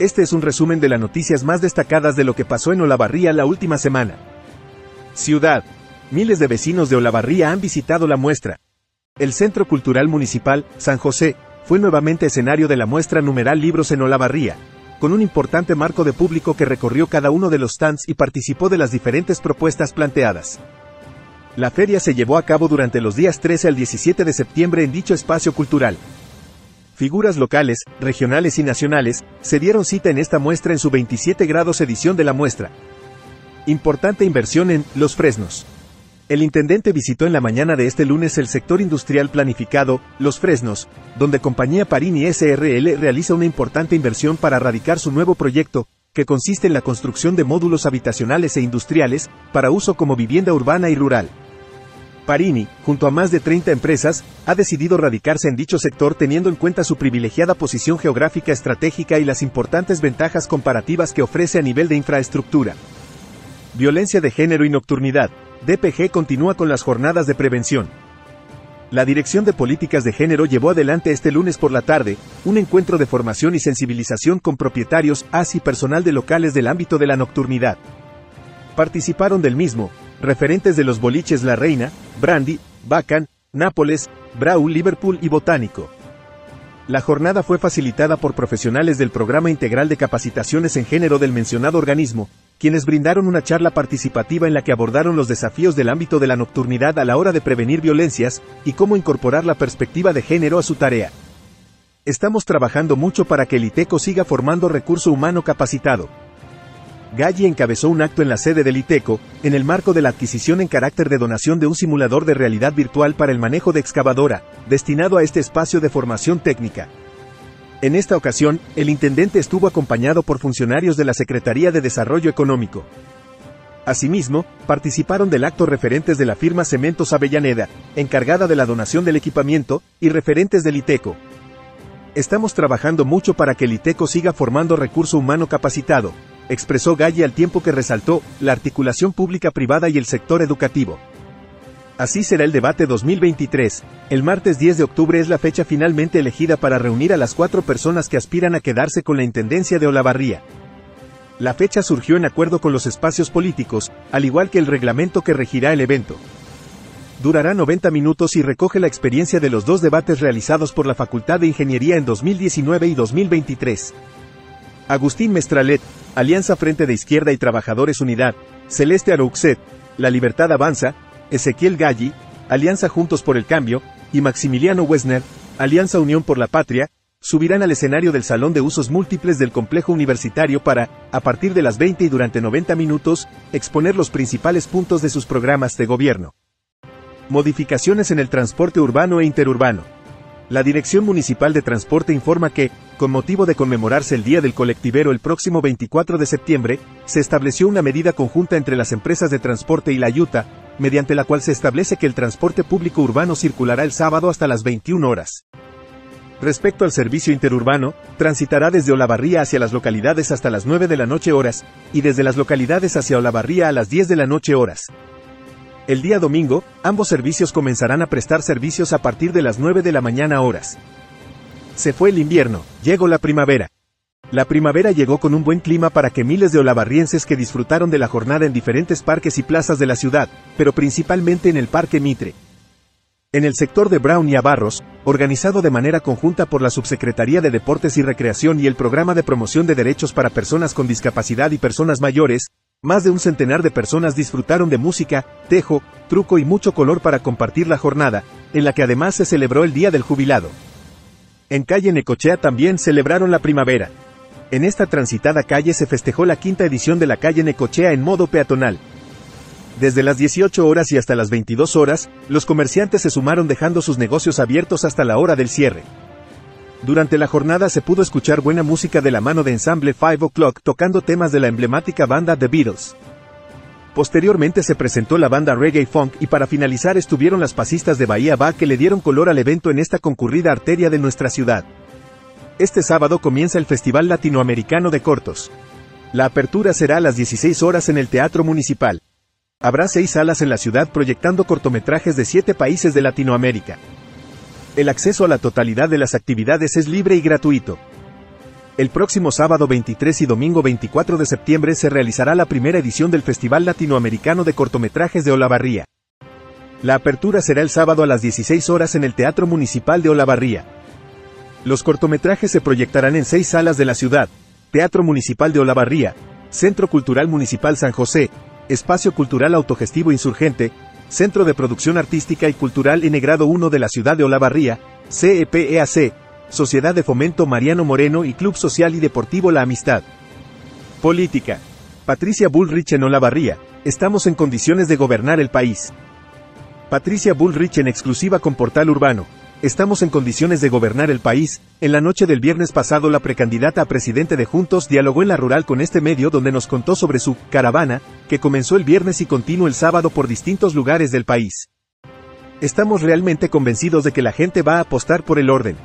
Este es un resumen de las noticias más destacadas de lo que pasó en Olavarría la última semana. Ciudad. Miles de vecinos de Olavarría han visitado la muestra. El Centro Cultural Municipal, San José, fue nuevamente escenario de la muestra numeral Libros en Olavarría, con un importante marco de público que recorrió cada uno de los stands y participó de las diferentes propuestas planteadas. La feria se llevó a cabo durante los días 13 al 17 de septiembre en dicho espacio cultural. Figuras locales, regionales y nacionales, se dieron cita en esta muestra en su 27 grados edición de la muestra. Importante inversión en Los Fresnos. El intendente visitó en la mañana de este lunes el sector industrial planificado, Los Fresnos, donde compañía Parini SRL realiza una importante inversión para radicar su nuevo proyecto, que consiste en la construcción de módulos habitacionales e industriales, para uso como vivienda urbana y rural. Parini, junto a más de 30 empresas, ha decidido radicarse en dicho sector teniendo en cuenta su privilegiada posición geográfica estratégica y las importantes ventajas comparativas que ofrece a nivel de infraestructura. Violencia de género y nocturnidad. DPG continúa con las jornadas de prevención. La Dirección de Políticas de Género llevó adelante este lunes por la tarde un encuentro de formación y sensibilización con propietarios, así personal de locales del ámbito de la nocturnidad. Participaron del mismo, referentes de los boliches La Reina, Brandy, Bacan, Nápoles, Brau, Liverpool y Botánico. La jornada fue facilitada por profesionales del Programa Integral de Capacitaciones en Género del mencionado organismo, quienes brindaron una charla participativa en la que abordaron los desafíos del ámbito de la nocturnidad a la hora de prevenir violencias y cómo incorporar la perspectiva de género a su tarea. Estamos trabajando mucho para que el ITECO siga formando recurso humano capacitado. Galli encabezó un acto en la sede del ITECO, en el marco de la adquisición en carácter de donación de un simulador de realidad virtual para el manejo de excavadora, destinado a este espacio de formación técnica. En esta ocasión, el intendente estuvo acompañado por funcionarios de la Secretaría de Desarrollo Económico. Asimismo, participaron del acto referentes de la firma Cementos Avellaneda, encargada de la donación del equipamiento, y referentes del ITECO. Estamos trabajando mucho para que el ITECO siga formando recurso humano capacitado, expresó Galle al tiempo que resaltó la articulación pública-privada y el sector educativo. Así será el debate 2023. El martes 10 de octubre es la fecha finalmente elegida para reunir a las cuatro personas que aspiran a quedarse con la Intendencia de Olavarría. La fecha surgió en acuerdo con los espacios políticos, al igual que el reglamento que regirá el evento. Durará 90 minutos y recoge la experiencia de los dos debates realizados por la Facultad de Ingeniería en 2019 y 2023. Agustín Mestralet, Alianza Frente de Izquierda y Trabajadores Unidad, Celeste Arouxet, La Libertad Avanza, Ezequiel Galli, Alianza Juntos por el Cambio, y Maximiliano Wesner, Alianza Unión por la Patria, subirán al escenario del Salón de Usos Múltiples del Complejo Universitario para, a partir de las 20 y durante 90 minutos, exponer los principales puntos de sus programas de gobierno. Modificaciones en el transporte urbano e interurbano. La Dirección Municipal de Transporte informa que, con motivo de conmemorarse el Día del Colectivero el próximo 24 de septiembre, se estableció una medida conjunta entre las empresas de transporte y la Ayuta, mediante la cual se establece que el transporte público urbano circulará el sábado hasta las 21 horas. Respecto al servicio interurbano, transitará desde Olavarría hacia las localidades hasta las 9 de la noche horas, y desde las localidades hacia Olavarría a las 10 de la noche horas. El día domingo, ambos servicios comenzarán a prestar servicios a partir de las 9 de la mañana horas. Se fue el invierno, llegó la primavera. La primavera llegó con un buen clima para que miles de olavarrienses que disfrutaron de la jornada en diferentes parques y plazas de la ciudad, pero principalmente en el Parque Mitre. En el sector de Brown y Abarros, organizado de manera conjunta por la Subsecretaría de Deportes y Recreación y el Programa de Promoción de Derechos para Personas con Discapacidad y Personas Mayores, más de un centenar de personas disfrutaron de música, tejo, truco y mucho color para compartir la jornada, en la que además se celebró el Día del Jubilado. En calle Necochea también celebraron la primavera. En esta transitada calle se festejó la quinta edición de la calle Necochea en modo peatonal. Desde las 18 horas y hasta las 22 horas, los comerciantes se sumaron dejando sus negocios abiertos hasta la hora del cierre. Durante la jornada se pudo escuchar buena música de la mano de ensamble Five O'Clock tocando temas de la emblemática banda The Beatles. Posteriormente se presentó la banda Reggae Funk y para finalizar estuvieron las pasistas de Bahía Ba que le dieron color al evento en esta concurrida arteria de nuestra ciudad. Este sábado comienza el Festival Latinoamericano de Cortos. La apertura será a las 16 horas en el Teatro Municipal. Habrá seis salas en la ciudad proyectando cortometrajes de siete países de Latinoamérica. El acceso a la totalidad de las actividades es libre y gratuito. El próximo sábado 23 y domingo 24 de septiembre se realizará la primera edición del Festival Latinoamericano de Cortometrajes de Olavarría. La apertura será el sábado a las 16 horas en el Teatro Municipal de Olavarría. Los cortometrajes se proyectarán en seis salas de la ciudad, Teatro Municipal de Olavarría, Centro Cultural Municipal San José, Espacio Cultural Autogestivo Insurgente, Centro de Producción Artística y Cultural en Grado 1 de la ciudad de Olavarría, CEPEAC, Sociedad de Fomento Mariano Moreno y Club Social y Deportivo La Amistad. Política. Patricia Bullrich en Olavarría, estamos en condiciones de gobernar el país. Patricia Bullrich en exclusiva con Portal Urbano. Estamos en condiciones de gobernar el país. En la noche del viernes pasado la precandidata a presidente de Juntos dialogó en la rural con este medio donde nos contó sobre su caravana, que comenzó el viernes y continuó el sábado por distintos lugares del país. Estamos realmente convencidos de que la gente va a apostar por el orden,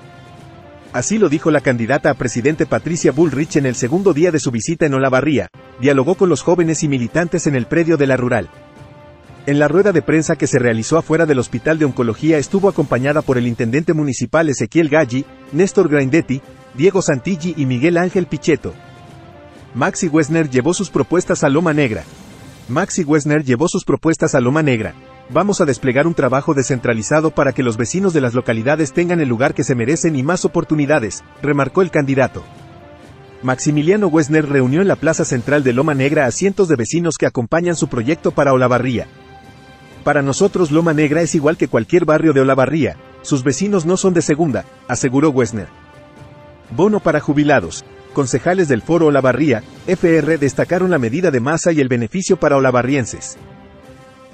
Así lo dijo la candidata a presidente Patricia Bullrich en el segundo día de su visita en Olavarría, dialogó con los jóvenes y militantes en el predio de la rural. En la rueda de prensa que se realizó afuera del Hospital de Oncología estuvo acompañada por el intendente municipal Ezequiel Galli, Néstor Grindetti, Diego Santilli y Miguel Ángel Pichetto. Maxi Wessner llevó sus propuestas a Loma Negra. Maxi Wessner llevó sus propuestas a Loma Negra, Vamos a desplegar un trabajo descentralizado para que los vecinos de las localidades tengan el lugar que se merecen y más oportunidades, remarcó el candidato. Maximiliano Wessner reunió en la plaza central de Loma Negra a cientos de vecinos que acompañan su proyecto para Olavarría. Para nosotros Loma Negra es igual que cualquier barrio de Olavarría, sus vecinos no son de segunda, aseguró Wessner. Bono para jubilados. Concejales del Foro Olavarría, FR destacaron la medida de masa y el beneficio para olavarrienses.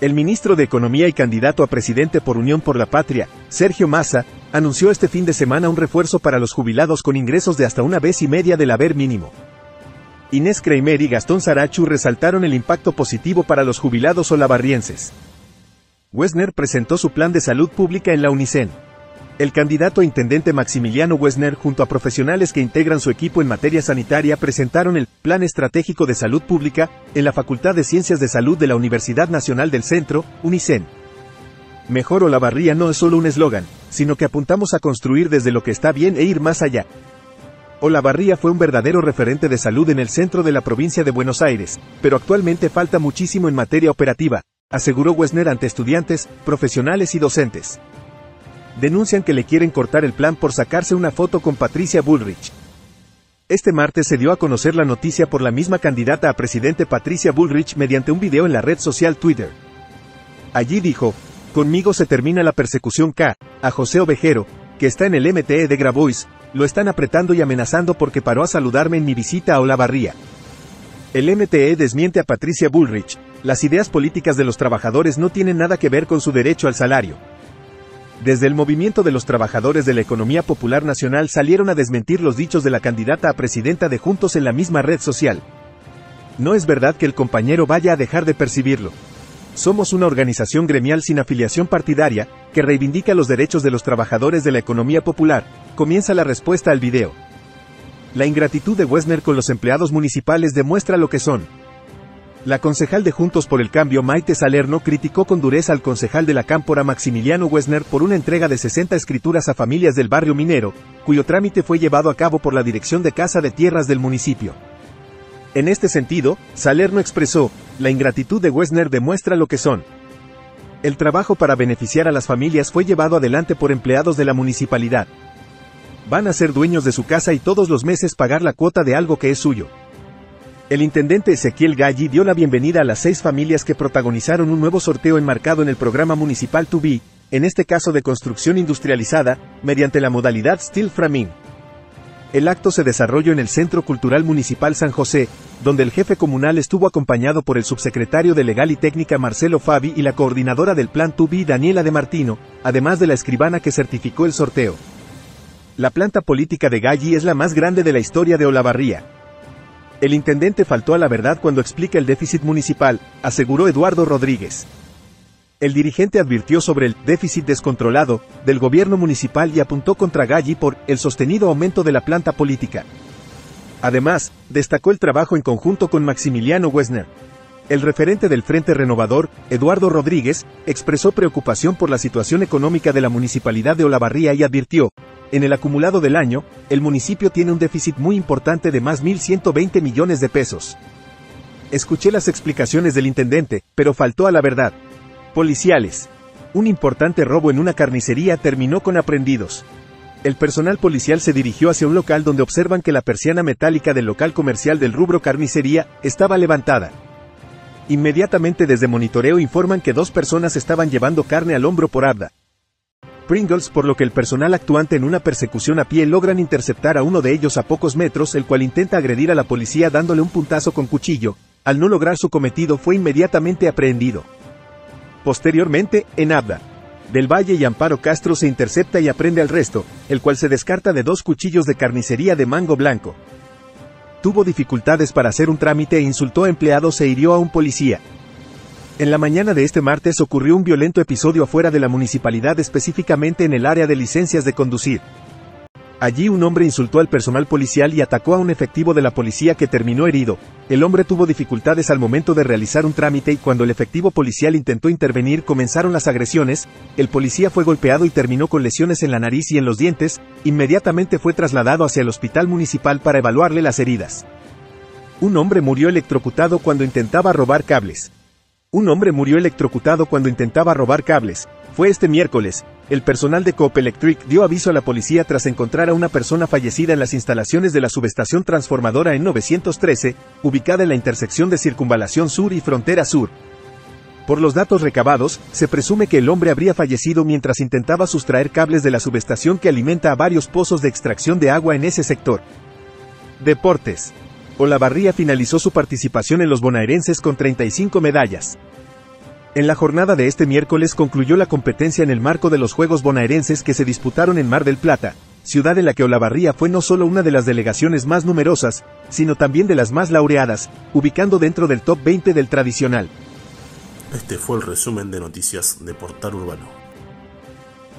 El ministro de Economía y candidato a presidente por Unión por la Patria, Sergio Massa, anunció este fin de semana un refuerzo para los jubilados con ingresos de hasta una vez y media del haber mínimo. Inés Kramer y Gastón Sarachu resaltaron el impacto positivo para los jubilados olavarrienses. Wessner presentó su plan de salud pública en la UNICEN. El candidato a intendente Maximiliano Wessner junto a profesionales que integran su equipo en materia sanitaria presentaron el Plan Estratégico de Salud Pública en la Facultad de Ciencias de Salud de la Universidad Nacional del Centro, UNICEN. Mejor Olavarría no es solo un eslogan, sino que apuntamos a construir desde lo que está bien e ir más allá. Olavarría fue un verdadero referente de salud en el centro de la provincia de Buenos Aires, pero actualmente falta muchísimo en materia operativa, aseguró Wessner ante estudiantes, profesionales y docentes denuncian que le quieren cortar el plan por sacarse una foto con Patricia Bullrich. Este martes se dio a conocer la noticia por la misma candidata a presidente Patricia Bullrich mediante un video en la red social Twitter. Allí dijo, conmigo se termina la persecución K, a José Ovejero, que está en el MTE de Grabois, lo están apretando y amenazando porque paró a saludarme en mi visita a Olavarría. El MTE desmiente a Patricia Bullrich, las ideas políticas de los trabajadores no tienen nada que ver con su derecho al salario. Desde el movimiento de los trabajadores de la economía popular nacional salieron a desmentir los dichos de la candidata a presidenta de Juntos en la misma red social. No es verdad que el compañero vaya a dejar de percibirlo. Somos una organización gremial sin afiliación partidaria, que reivindica los derechos de los trabajadores de la economía popular, comienza la respuesta al video. La ingratitud de Wessner con los empleados municipales demuestra lo que son, la concejal de Juntos por el Cambio Maite Salerno criticó con dureza al concejal de la Cámpora Maximiliano Wessner por una entrega de 60 escrituras a familias del barrio minero, cuyo trámite fue llevado a cabo por la Dirección de Casa de Tierras del municipio. En este sentido, Salerno expresó, la ingratitud de Wessner demuestra lo que son. El trabajo para beneficiar a las familias fue llevado adelante por empleados de la municipalidad. Van a ser dueños de su casa y todos los meses pagar la cuota de algo que es suyo. El intendente Ezequiel Galli dio la bienvenida a las seis familias que protagonizaron un nuevo sorteo enmarcado en el programa municipal To Be, en este caso de construcción industrializada, mediante la modalidad Steel Framing. El acto se desarrolló en el Centro Cultural Municipal San José, donde el jefe comunal estuvo acompañado por el subsecretario de Legal y Técnica Marcelo Fabi y la coordinadora del Plan To Be Daniela de Martino, además de la escribana que certificó el sorteo. La planta política de Galli es la más grande de la historia de Olavarría. El intendente faltó a la verdad cuando explica el déficit municipal, aseguró Eduardo Rodríguez. El dirigente advirtió sobre el déficit descontrolado del gobierno municipal y apuntó contra Galli por el sostenido aumento de la planta política. Además, destacó el trabajo en conjunto con Maximiliano Wessner. El referente del Frente Renovador, Eduardo Rodríguez, expresó preocupación por la situación económica de la municipalidad de Olavarría y advirtió, En el acumulado del año, el municipio tiene un déficit muy importante de más 1.120 millones de pesos. Escuché las explicaciones del intendente, pero faltó a la verdad. Policiales. Un importante robo en una carnicería terminó con aprendidos. El personal policial se dirigió hacia un local donde observan que la persiana metálica del local comercial del rubro carnicería estaba levantada. Inmediatamente desde monitoreo informan que dos personas estaban llevando carne al hombro por Abda. Pringles, por lo que el personal actuante en una persecución a pie logran interceptar a uno de ellos a pocos metros, el cual intenta agredir a la policía dándole un puntazo con cuchillo, al no lograr su cometido fue inmediatamente aprehendido. Posteriormente, en Abda, del Valle y Amparo Castro se intercepta y aprende al resto, el cual se descarta de dos cuchillos de carnicería de mango blanco. Tuvo dificultades para hacer un trámite e insultó a empleados e hirió a un policía. En la mañana de este martes ocurrió un violento episodio afuera de la municipalidad específicamente en el área de licencias de conducir. Allí un hombre insultó al personal policial y atacó a un efectivo de la policía que terminó herido. El hombre tuvo dificultades al momento de realizar un trámite y cuando el efectivo policial intentó intervenir comenzaron las agresiones, el policía fue golpeado y terminó con lesiones en la nariz y en los dientes, inmediatamente fue trasladado hacia el hospital municipal para evaluarle las heridas. Un hombre murió electrocutado cuando intentaba robar cables. Un hombre murió electrocutado cuando intentaba robar cables. Fue este miércoles. El personal de Coop Electric dio aviso a la policía tras encontrar a una persona fallecida en las instalaciones de la subestación transformadora en 913, ubicada en la intersección de Circunvalación Sur y Frontera Sur. Por los datos recabados, se presume que el hombre habría fallecido mientras intentaba sustraer cables de la subestación que alimenta a varios pozos de extracción de agua en ese sector. Deportes. Olavarría finalizó su participación en los bonaerenses con 35 medallas. En la jornada de este miércoles concluyó la competencia en el marco de los Juegos Bonaerenses que se disputaron en Mar del Plata, ciudad en la que Olavarría fue no solo una de las delegaciones más numerosas, sino también de las más laureadas, ubicando dentro del top 20 del tradicional. Este fue el resumen de noticias de Portal Urbano.